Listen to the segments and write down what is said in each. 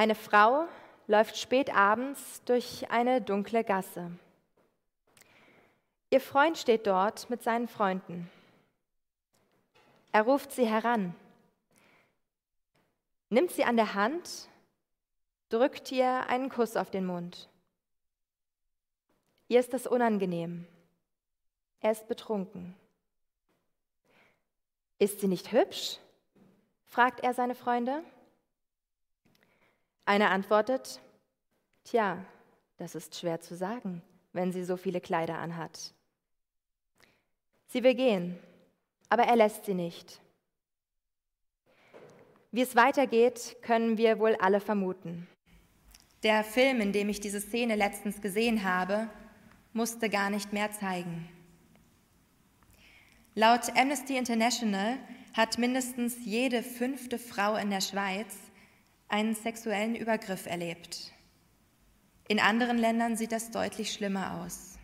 Eine Frau läuft spät abends durch eine dunkle Gasse. Ihr Freund steht dort mit seinen Freunden. Er ruft sie heran, nimmt sie an der Hand, drückt ihr einen Kuss auf den Mund. Ihr ist das unangenehm. Er ist betrunken. Ist sie nicht hübsch? fragt er seine Freunde. Einer antwortet, Tja, das ist schwer zu sagen, wenn sie so viele Kleider anhat. Sie will gehen, aber er lässt sie nicht. Wie es weitergeht, können wir wohl alle vermuten. Der Film, in dem ich diese Szene letztens gesehen habe, musste gar nicht mehr zeigen. Laut Amnesty International hat mindestens jede fünfte Frau in der Schweiz einen sexuellen Übergriff erlebt. In anderen Ländern sieht das deutlich schlimmer aus.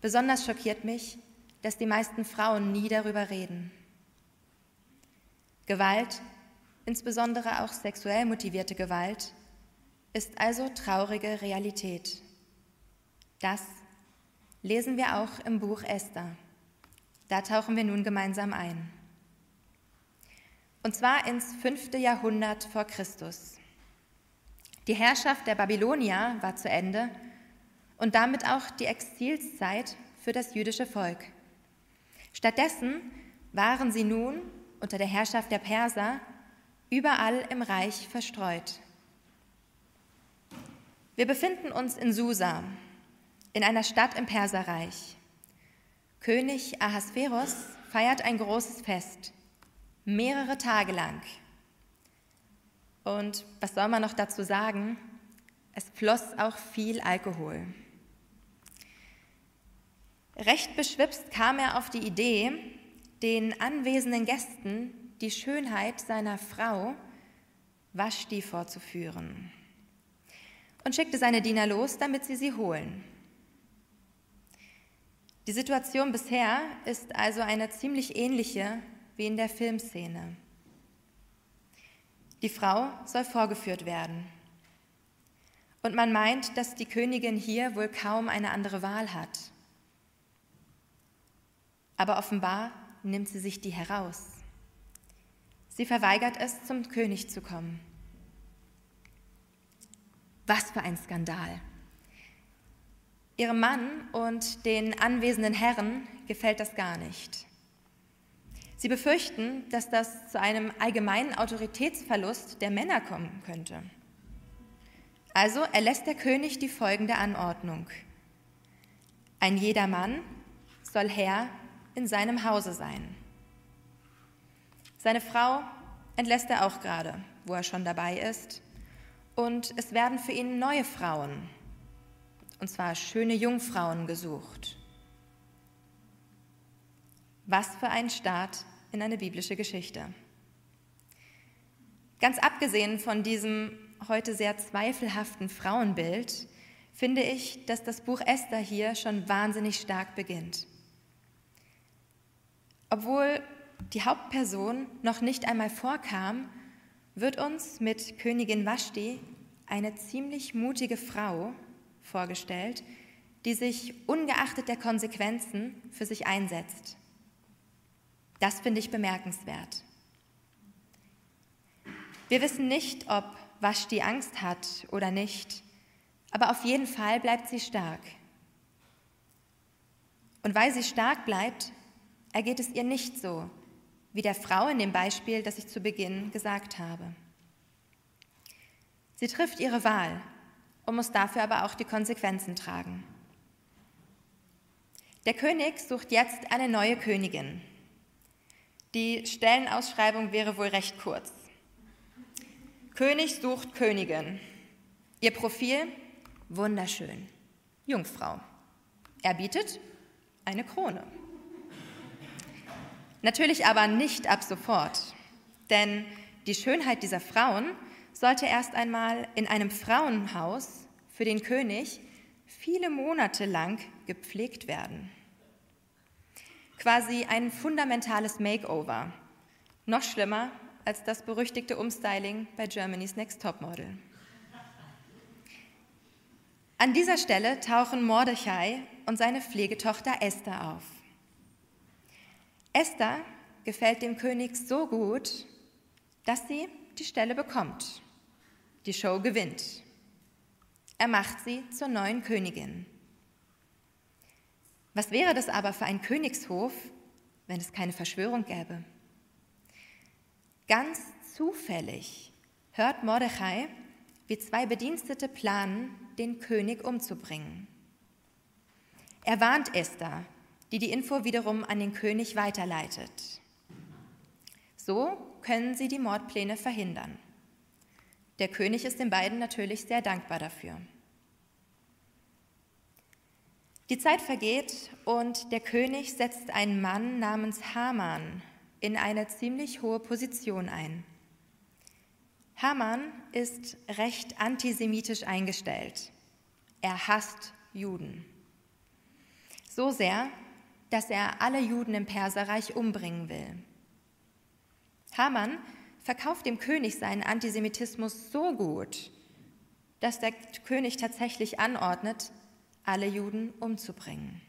Besonders schockiert mich, dass die meisten Frauen nie darüber reden. Gewalt, insbesondere auch sexuell motivierte Gewalt, ist also traurige Realität. Das lesen wir auch im Buch Esther. Da tauchen wir nun gemeinsam ein. Und zwar ins fünfte Jahrhundert vor Christus. Die Herrschaft der Babylonier war zu Ende und damit auch die Exilszeit für das jüdische Volk. Stattdessen waren sie nun unter der Herrschaft der Perser überall im Reich verstreut. Wir befinden uns in Susa, in einer Stadt im Perserreich. König Ahasverus feiert ein großes Fest, mehrere Tage lang. Und was soll man noch dazu sagen? Es floss auch viel Alkohol. Recht beschwipst kam er auf die Idee, den anwesenden Gästen die Schönheit seiner Frau Vashti vorzuführen und schickte seine Diener los, damit sie sie holen. Die Situation bisher ist also eine ziemlich ähnliche wie in der Filmszene. Die Frau soll vorgeführt werden. Und man meint, dass die Königin hier wohl kaum eine andere Wahl hat. Aber offenbar nimmt sie sich die heraus. Sie verweigert es, zum König zu kommen. Was für ein Skandal. Ihrem Mann und den anwesenden Herren gefällt das gar nicht. Sie befürchten, dass das zu einem allgemeinen Autoritätsverlust der Männer kommen könnte. Also erlässt der König die folgende Anordnung. Ein jeder Mann soll Herr in seinem Hause sein. Seine Frau entlässt er auch gerade, wo er schon dabei ist. Und es werden für ihn neue Frauen, und zwar schöne Jungfrauen gesucht. Was für ein Start in eine biblische Geschichte. Ganz abgesehen von diesem heute sehr zweifelhaften Frauenbild, finde ich, dass das Buch Esther hier schon wahnsinnig stark beginnt. Obwohl die Hauptperson noch nicht einmal vorkam, wird uns mit Königin Vashti eine ziemlich mutige Frau vorgestellt, die sich ungeachtet der Konsequenzen für sich einsetzt. Das finde ich bemerkenswert. Wir wissen nicht, ob Vashti Angst hat oder nicht, aber auf jeden Fall bleibt sie stark. Und weil sie stark bleibt, ergeht es ihr nicht so, wie der Frau in dem Beispiel, das ich zu Beginn gesagt habe. Sie trifft ihre Wahl und muss dafür aber auch die Konsequenzen tragen. Der König sucht jetzt eine neue Königin. Die Stellenausschreibung wäre wohl recht kurz. König sucht Königin. Ihr Profil wunderschön. Jungfrau. Er bietet eine Krone. Natürlich aber nicht ab sofort, denn die Schönheit dieser Frauen sollte erst einmal in einem Frauenhaus für den König viele Monate lang gepflegt werden quasi ein fundamentales Makeover. Noch schlimmer als das berüchtigte Umstyling bei Germany's Next Topmodel. An dieser Stelle tauchen Mordechai und seine Pflegetochter Esther auf. Esther gefällt dem König so gut, dass sie die Stelle bekommt, die Show gewinnt. Er macht sie zur neuen Königin. Was wäre das aber für ein Königshof, wenn es keine Verschwörung gäbe? Ganz zufällig hört Mordechai, wie zwei Bedienstete planen, den König umzubringen. Er warnt Esther, die die Info wiederum an den König weiterleitet. So können sie die Mordpläne verhindern. Der König ist den beiden natürlich sehr dankbar dafür. Die Zeit vergeht und der König setzt einen Mann namens Haman in eine ziemlich hohe Position ein. Haman ist recht antisemitisch eingestellt. Er hasst Juden. So sehr, dass er alle Juden im Perserreich umbringen will. Haman verkauft dem König seinen Antisemitismus so gut, dass der König tatsächlich anordnet, alle Juden umzubringen.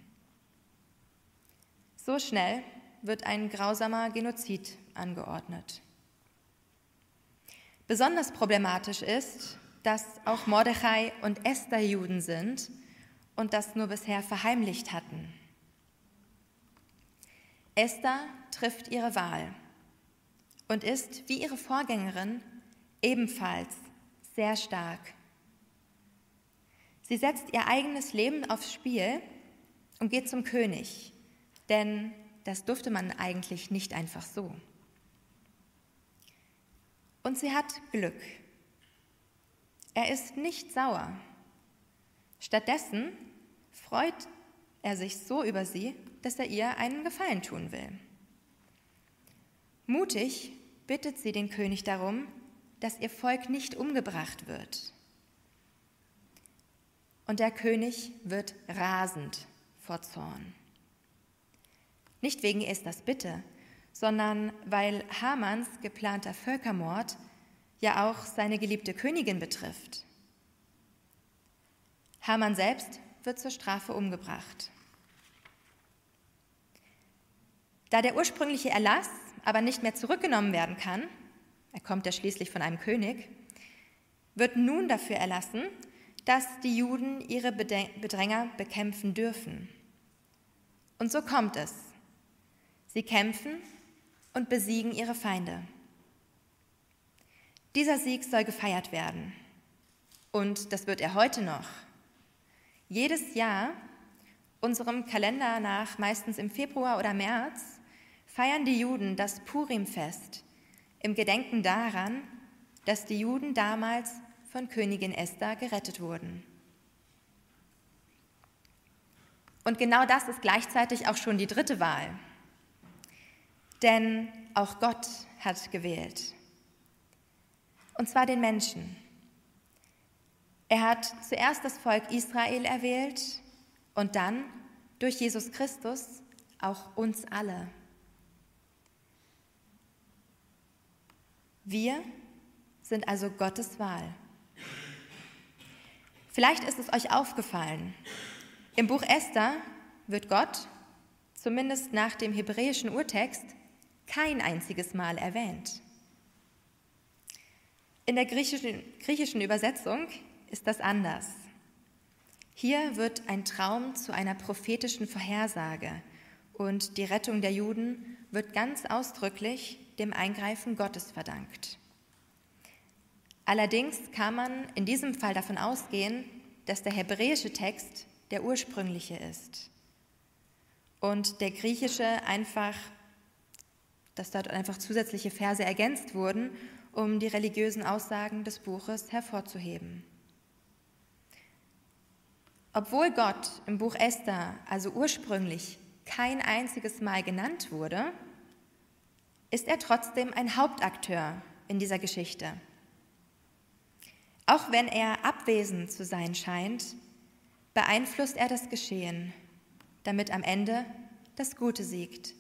So schnell wird ein grausamer Genozid angeordnet. Besonders problematisch ist, dass auch Mordechai und Esther Juden sind und das nur bisher verheimlicht hatten. Esther trifft ihre Wahl und ist, wie ihre Vorgängerin, ebenfalls sehr stark Sie setzt ihr eigenes Leben aufs Spiel und geht zum König, denn das durfte man eigentlich nicht einfach so. Und sie hat Glück. Er ist nicht sauer. Stattdessen freut er sich so über sie, dass er ihr einen Gefallen tun will. Mutig bittet sie den König darum, dass ihr Volk nicht umgebracht wird. Und der König wird rasend vor Zorn. Nicht wegen Esthers Bitte, sondern weil Hamans geplanter Völkermord ja auch seine geliebte Königin betrifft. Haman selbst wird zur Strafe umgebracht. Da der ursprüngliche Erlass aber nicht mehr zurückgenommen werden kann, er kommt ja schließlich von einem König, wird nun dafür erlassen, dass die Juden ihre Bedränger bekämpfen dürfen. Und so kommt es. Sie kämpfen und besiegen ihre Feinde. Dieser Sieg soll gefeiert werden. Und das wird er heute noch. Jedes Jahr, unserem Kalender nach meistens im Februar oder März, feiern die Juden das Purimfest im Gedenken daran, dass die Juden damals von Königin Esther gerettet wurden. Und genau das ist gleichzeitig auch schon die dritte Wahl. Denn auch Gott hat gewählt. Und zwar den Menschen. Er hat zuerst das Volk Israel erwählt und dann durch Jesus Christus auch uns alle. Wir sind also Gottes Wahl. Vielleicht ist es euch aufgefallen. Im Buch Esther wird Gott, zumindest nach dem hebräischen Urtext, kein einziges Mal erwähnt. In der griechischen, griechischen Übersetzung ist das anders. Hier wird ein Traum zu einer prophetischen Vorhersage und die Rettung der Juden wird ganz ausdrücklich dem Eingreifen Gottes verdankt. Allerdings kann man in diesem Fall davon ausgehen, dass der hebräische Text der ursprüngliche ist und der griechische einfach, dass dort einfach zusätzliche Verse ergänzt wurden, um die religiösen Aussagen des Buches hervorzuheben. Obwohl Gott im Buch Esther also ursprünglich kein einziges Mal genannt wurde, ist er trotzdem ein Hauptakteur in dieser Geschichte. Auch wenn er abwesend zu sein scheint, beeinflusst er das Geschehen, damit am Ende das Gute siegt.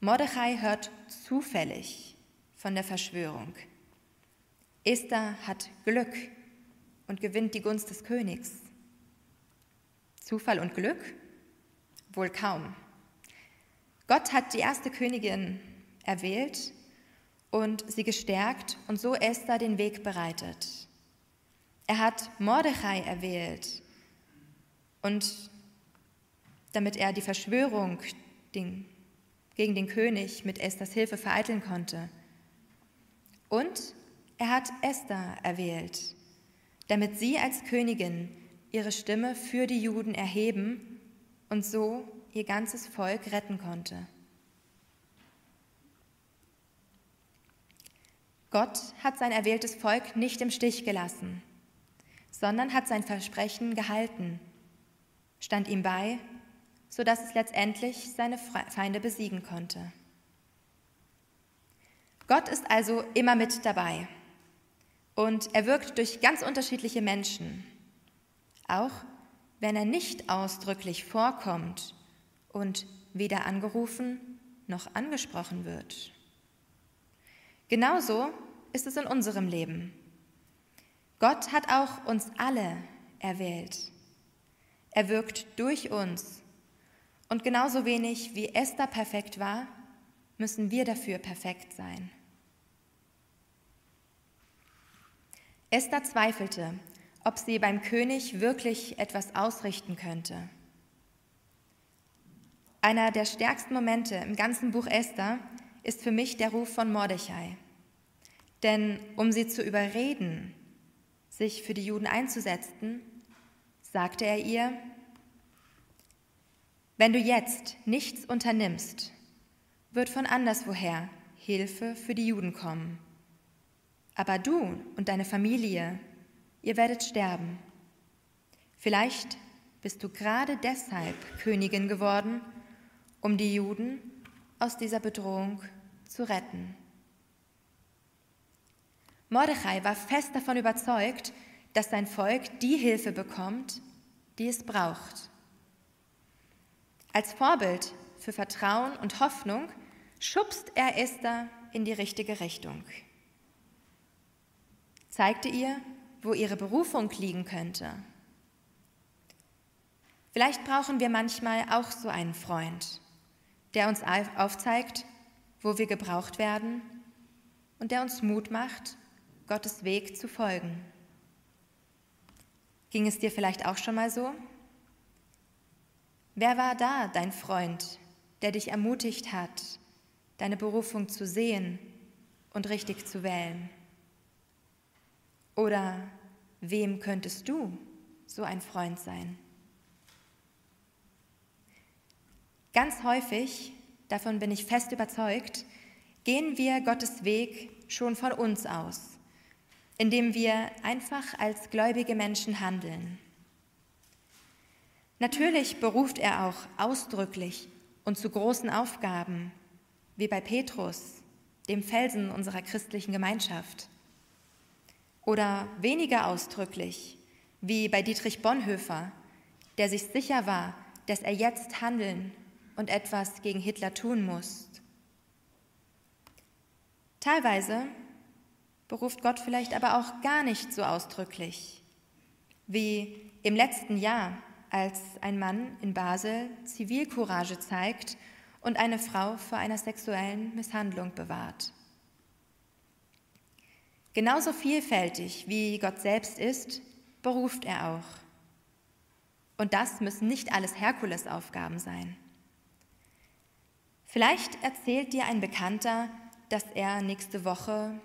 Mordechai hört zufällig von der Verschwörung. Esther hat Glück und gewinnt die Gunst des Königs. Zufall und Glück? Wohl kaum. Gott hat die erste Königin erwählt und sie gestärkt und so Esther den Weg bereitet. Er hat Mordechai erwählt und damit er die Verschwörung gegen den König mit Esthers Hilfe vereiteln konnte. Und er hat Esther erwählt, damit sie als Königin ihre Stimme für die Juden erheben und so ihr ganzes Volk retten konnte. Gott hat sein erwähltes Volk nicht im Stich gelassen, sondern hat sein Versprechen gehalten, stand ihm bei, sodass es letztendlich seine Feinde besiegen konnte. Gott ist also immer mit dabei und er wirkt durch ganz unterschiedliche Menschen, auch wenn er nicht ausdrücklich vorkommt und weder angerufen noch angesprochen wird. Genauso ist es in unserem Leben. Gott hat auch uns alle erwählt. Er wirkt durch uns. Und genauso wenig wie Esther perfekt war, müssen wir dafür perfekt sein. Esther zweifelte, ob sie beim König wirklich etwas ausrichten könnte. Einer der stärksten Momente im ganzen Buch Esther ist für mich der Ruf von Mordechai. Denn um sie zu überreden, sich für die Juden einzusetzen, sagte er ihr, wenn du jetzt nichts unternimmst, wird von anderswoher Hilfe für die Juden kommen. Aber du und deine Familie, ihr werdet sterben. Vielleicht bist du gerade deshalb Königin geworden, um die Juden aus dieser Bedrohung zu retten. Mordechai war fest davon überzeugt, dass sein Volk die Hilfe bekommt, die es braucht. Als Vorbild für Vertrauen und Hoffnung schubst er Esther in die richtige Richtung, zeigte ihr, wo ihre Berufung liegen könnte. Vielleicht brauchen wir manchmal auch so einen Freund, der uns aufzeigt, wo wir gebraucht werden und der uns Mut macht, Gottes Weg zu folgen. Ging es dir vielleicht auch schon mal so? Wer war da, dein Freund, der dich ermutigt hat, deine Berufung zu sehen und richtig zu wählen? Oder wem könntest du so ein Freund sein? Ganz häufig, davon bin ich fest überzeugt, gehen wir Gottes Weg schon von uns aus, indem wir einfach als gläubige Menschen handeln. Natürlich beruft er auch ausdrücklich und zu großen Aufgaben, wie bei Petrus, dem Felsen unserer christlichen Gemeinschaft. Oder weniger ausdrücklich, wie bei Dietrich Bonhoeffer, der sich sicher war, dass er jetzt handeln und etwas gegen Hitler tun muss. Teilweise beruft Gott vielleicht aber auch gar nicht so ausdrücklich, wie im letzten Jahr, als ein Mann in Basel Zivilcourage zeigt und eine Frau vor einer sexuellen Misshandlung bewahrt. Genauso vielfältig wie Gott selbst ist, beruft er auch. Und das müssen nicht alles Herkulesaufgaben sein. Vielleicht erzählt dir ein Bekannter, dass er nächste Woche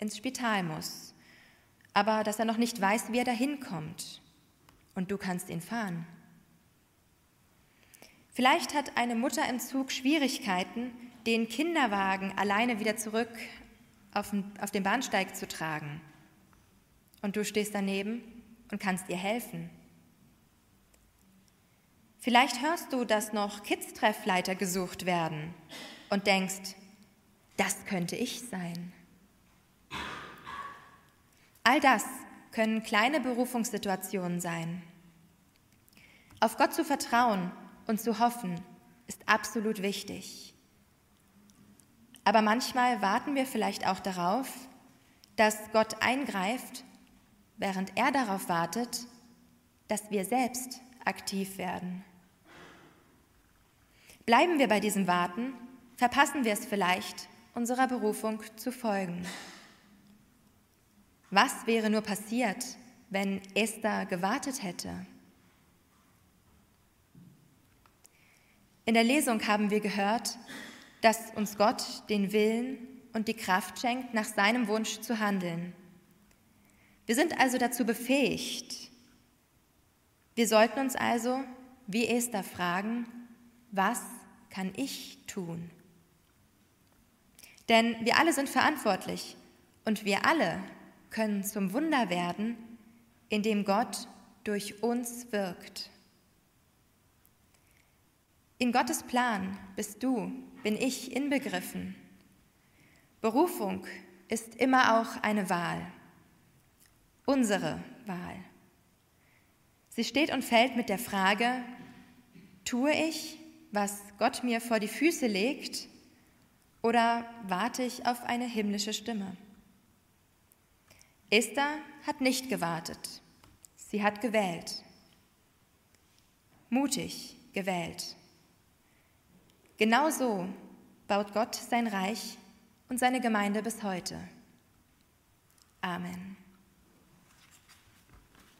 ins Spital muss, aber dass er noch nicht weiß, wie er dahin kommt. Und du kannst ihn fahren. Vielleicht hat eine Mutter im Zug Schwierigkeiten, den Kinderwagen alleine wieder zurück auf den, Bahnsteig zu tragen. Und du stehst daneben und kannst ihr helfen. Vielleicht hörst du, dass noch Kids-Treffleiter gesucht werden und denkst, das könnte ich sein. All das können kleine Berufungssituationen sein. Auf Gott zu vertrauen und zu hoffen ist absolut wichtig. Aber manchmal warten wir vielleicht auch darauf, dass Gott eingreift, während er darauf wartet, dass wir selbst aktiv werden. Bleiben wir bei diesem Warten, verpassen wir es vielleicht, unserer Berufung zu folgen. Was wäre nur passiert, wenn Esther gewartet hätte? In der Lesung haben wir gehört, dass uns Gott den Willen und die Kraft schenkt, nach seinem Wunsch zu handeln. Wir sind also dazu befähigt. Wir sollten uns also, wie Esther, fragen, was kann ich tun? Denn wir alle sind verantwortlich und wir alle können zum Wunder werden, indem Gott durch uns wirkt. In Gottes Plan bist du, bin ich inbegriffen. Berufung ist immer auch eine Wahl, unsere Wahl. Sie steht und fällt mit der Frage, tue ich, was Gott mir vor die Füße legt, oder warte ich auf eine himmlische Stimme? Esther hat nicht gewartet, sie hat gewählt, mutig gewählt. Genau so baut Gott sein Reich und seine Gemeinde bis heute. Amen.